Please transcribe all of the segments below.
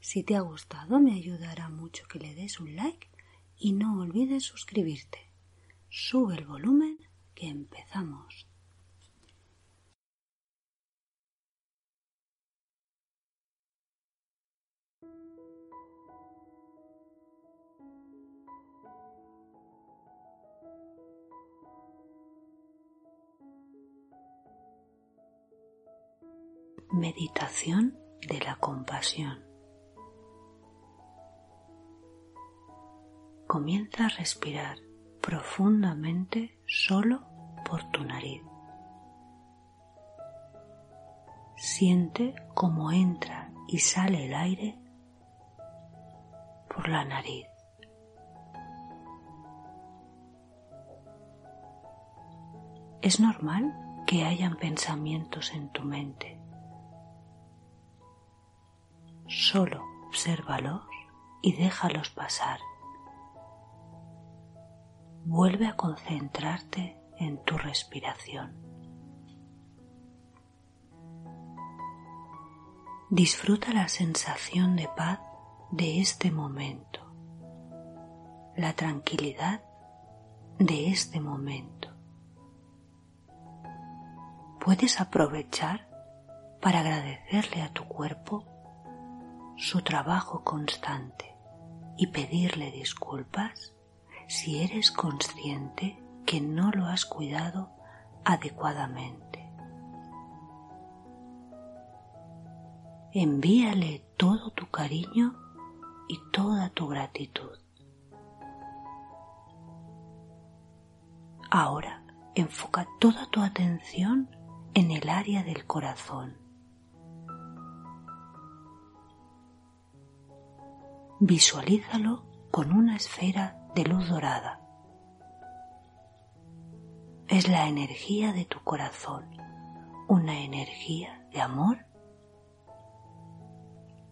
Si te ha gustado me ayudará mucho que le des un like y no olvides suscribirte. Sube el volumen que empezamos. Meditación de la compasión. Comienza a respirar profundamente solo por tu nariz. Siente cómo entra y sale el aire por la nariz. Es normal que hayan pensamientos en tu mente. Solo obsérvalos y déjalos pasar vuelve a concentrarte en tu respiración. Disfruta la sensación de paz de este momento, la tranquilidad de este momento. Puedes aprovechar para agradecerle a tu cuerpo su trabajo constante y pedirle disculpas si eres consciente que no lo has cuidado adecuadamente. Envíale todo tu cariño y toda tu gratitud. Ahora enfoca toda tu atención en el área del corazón. Visualízalo con una esfera de luz dorada. Es la energía de tu corazón, una energía de amor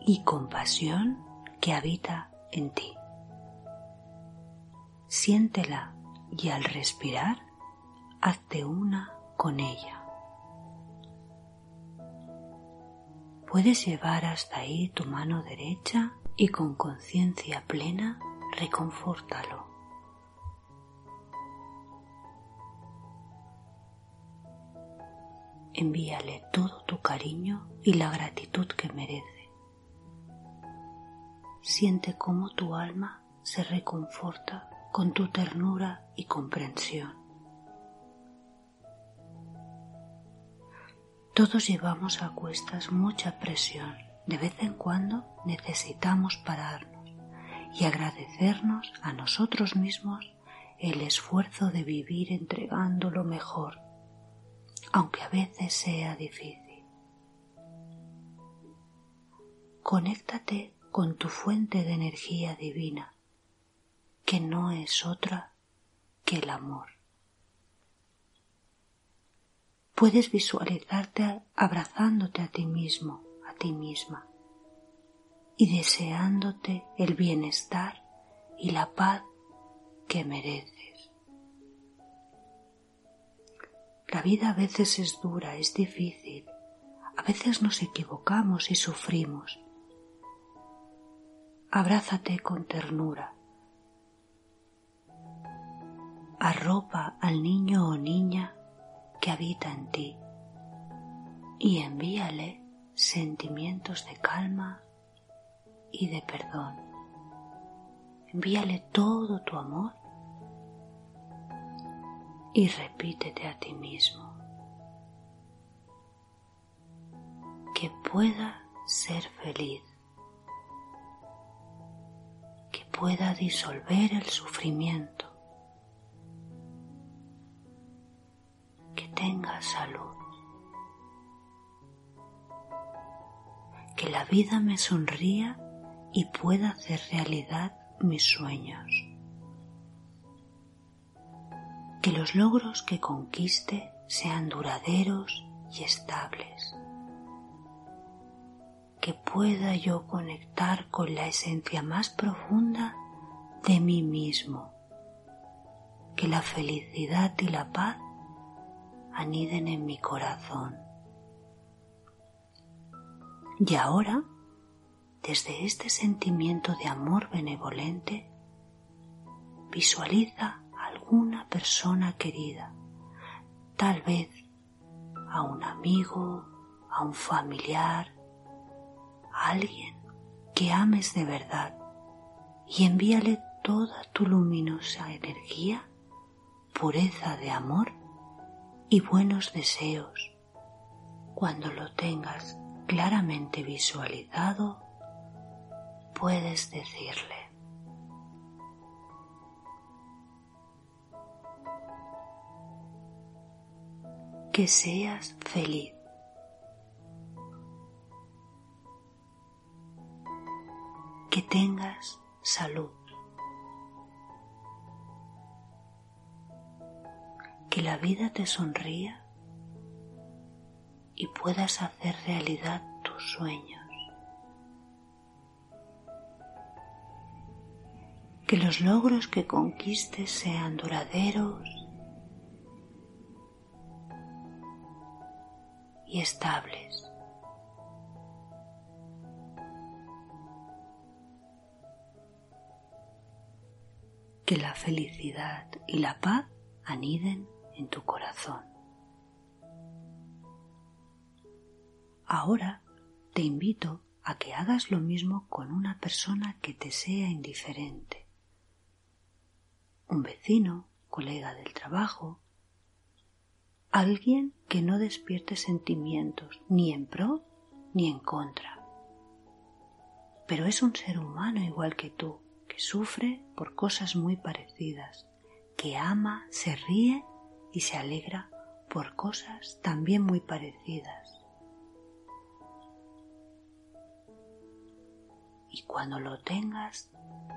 y compasión que habita en ti. Siéntela y al respirar, hazte una con ella. Puedes llevar hasta ahí tu mano derecha y con conciencia plena reconfórtalo. Envíale todo tu cariño y la gratitud que merece. Siente cómo tu alma se reconforta con tu ternura y comprensión. Todos llevamos a cuestas mucha presión. De vez en cuando necesitamos pararnos y agradecernos a nosotros mismos el esfuerzo de vivir entregando lo mejor, aunque a veces sea difícil. Conéctate con tu fuente de energía divina, que no es otra que el amor. Puedes visualizarte abrazándote a ti mismo, a ti misma y deseándote el bienestar y la paz que mereces. La vida a veces es dura, es difícil, a veces nos equivocamos y sufrimos. Abrázate con ternura. Arropa al niño o niña que habita en ti y envíale sentimientos de calma y de perdón. Envíale todo tu amor y repítete a ti mismo. Que pueda ser feliz, que pueda disolver el sufrimiento, que tenga salud, que la vida me sonría y pueda hacer realidad mis sueños. Que los logros que conquiste sean duraderos y estables. Que pueda yo conectar con la esencia más profunda de mí mismo. Que la felicidad y la paz aniden en mi corazón. Y ahora, desde este sentimiento de amor benevolente, visualiza a alguna persona querida, tal vez a un amigo, a un familiar, a alguien que ames de verdad y envíale toda tu luminosa energía, pureza de amor y buenos deseos. Cuando lo tengas claramente visualizado, puedes decirle, que seas feliz. Que tengas salud. Que la vida te sonría y puedas hacer realidad tus sueños. Que los logros que conquistes sean duraderos y estables. Que la felicidad y la paz aniden en tu corazón. Ahora te invito a que hagas lo mismo con una persona que te sea indiferente. Un vecino, colega del trabajo, alguien que no despierte sentimientos ni en pro ni en contra. Pero es un ser humano igual que tú, que sufre por cosas muy parecidas, que ama, se ríe y se alegra por cosas también muy parecidas. y cuando lo tengas,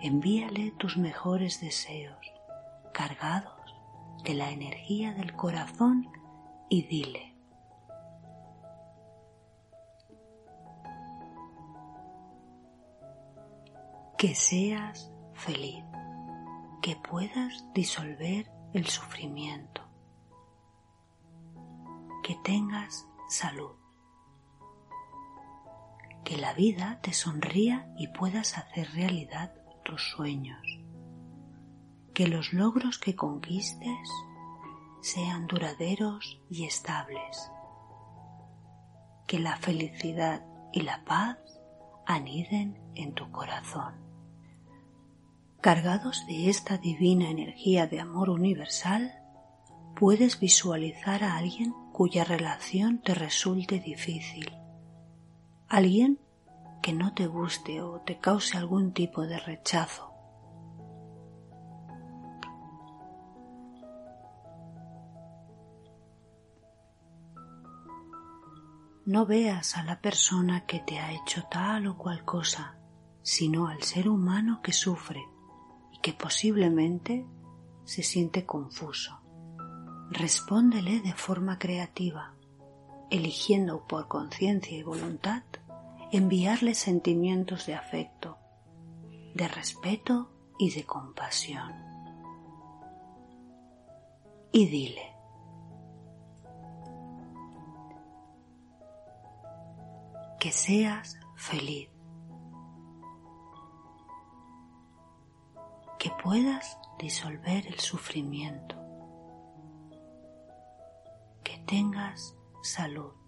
envíale tus mejores deseos, cargados de la energía del corazón y dile, que seas feliz, que puedas disolver el sufrimiento, que tengas salud que la vida te sonría y puedas hacer realidad tus sueños, que los logros que conquistes sean duraderos y estables, que la felicidad y la paz aniden en tu corazón. Cargados de esta divina energía de amor universal, puedes visualizar a alguien cuya relación te resulte difícil. Alguien que no te guste o te cause algún tipo de rechazo. No veas a la persona que te ha hecho tal o cual cosa, sino al ser humano que sufre y que posiblemente se siente confuso. Respóndele de forma creativa, eligiendo por conciencia y voluntad enviarle sentimientos de afecto, de respeto y de compasión. Y dile, que seas feliz, que puedas disolver el sufrimiento, que tengas salud.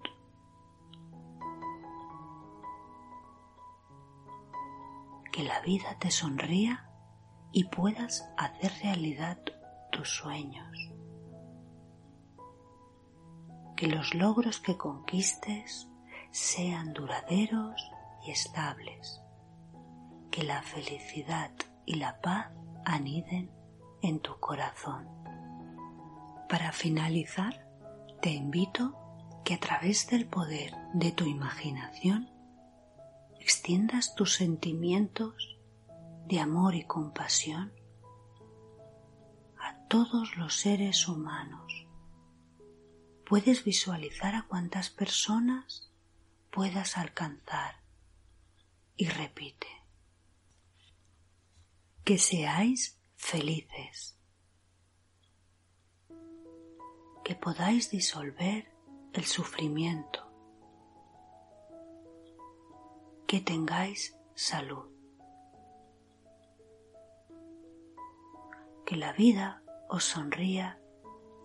Que la vida te sonría y puedas hacer realidad tus sueños. Que los logros que conquistes sean duraderos y estables. Que la felicidad y la paz aniden en tu corazón. Para finalizar, te invito que a través del poder de tu imaginación extiendas tus sentimientos de amor y compasión a todos los seres humanos. Puedes visualizar a cuántas personas puedas alcanzar y repite que seáis felices, que podáis disolver el sufrimiento, que tengáis salud, que la vida os sonría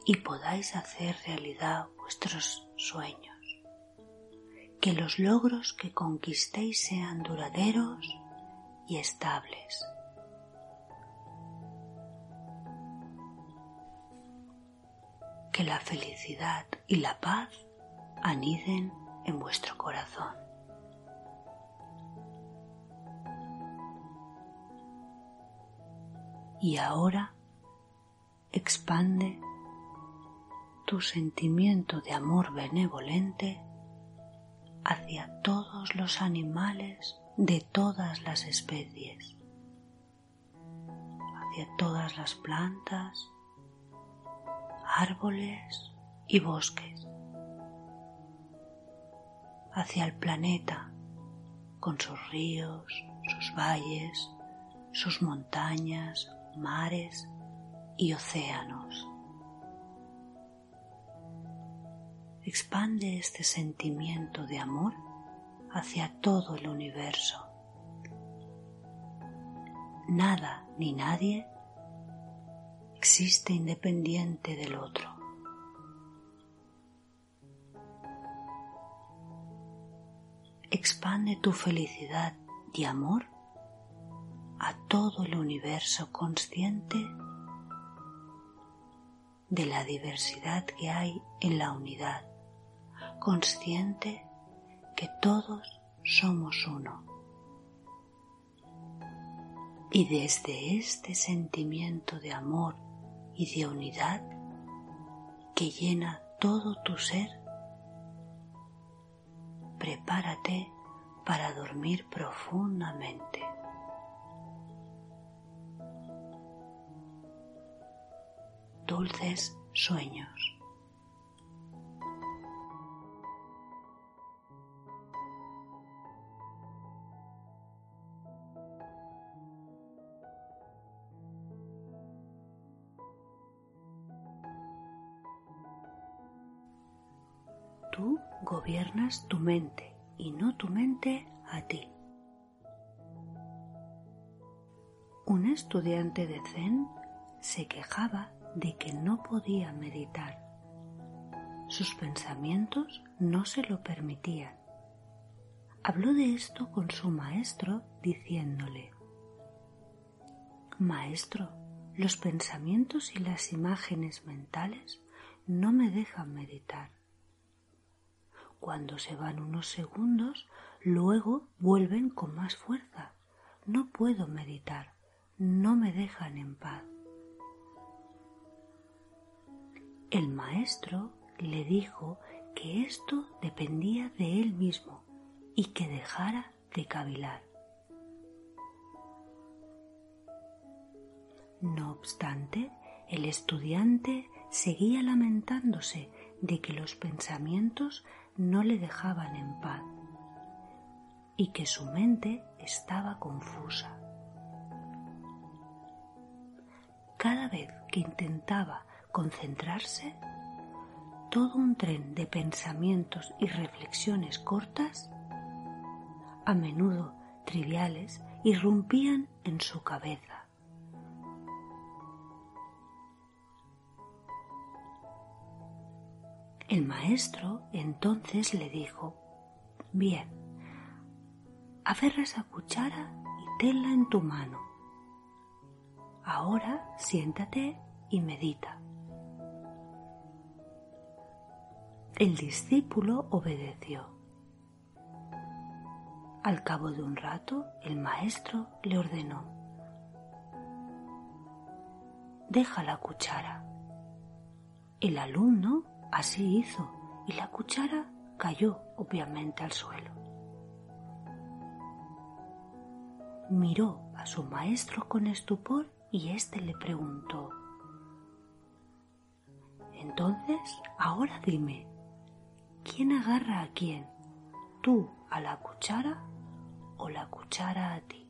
y podáis hacer realidad vuestros sueños, que los logros que conquistéis sean duraderos y estables. Que la felicidad y la paz aniden en vuestro corazón. Y ahora expande tu sentimiento de amor benevolente hacia todos los animales de todas las especies, hacia todas las plantas, árboles y bosques, hacia el planeta con sus ríos, sus valles, sus montañas, mares y océanos. Expande este sentimiento de amor hacia todo el universo. Nada ni nadie existe independiente del otro. Expande tu felicidad y amor a todo el universo consciente de la diversidad que hay en la unidad, consciente que todos somos uno. Y desde este sentimiento de amor y de unidad que llena todo tu ser, prepárate para dormir profundamente. Dulces sueños. Tú gobiernas tu mente y no tu mente a ti. Un estudiante de Zen se quejaba de que no podía meditar. Sus pensamientos no se lo permitían. Habló de esto con su maestro diciéndole, Maestro, los pensamientos y las imágenes mentales no me dejan meditar. Cuando se van unos segundos, luego vuelven con más fuerza. No puedo meditar, no me dejan en paz. El maestro le dijo que esto dependía de él mismo y que dejara de cavilar. No obstante, el estudiante seguía lamentándose de que los pensamientos no le dejaban en paz y que su mente estaba confusa. Cada vez que intentaba concentrarse, todo un tren de pensamientos y reflexiones cortas, a menudo triviales, irrumpían en su cabeza. El maestro entonces le dijo, bien, aferra esa cuchara y tenla en tu mano. Ahora siéntate y medita. El discípulo obedeció. Al cabo de un rato, el maestro le ordenó, deja la cuchara. El alumno Así hizo y la cuchara cayó obviamente al suelo. Miró a su maestro con estupor y éste le preguntó Entonces, ahora dime, ¿quién agarra a quién? ¿Tú a la cuchara o la cuchara a ti?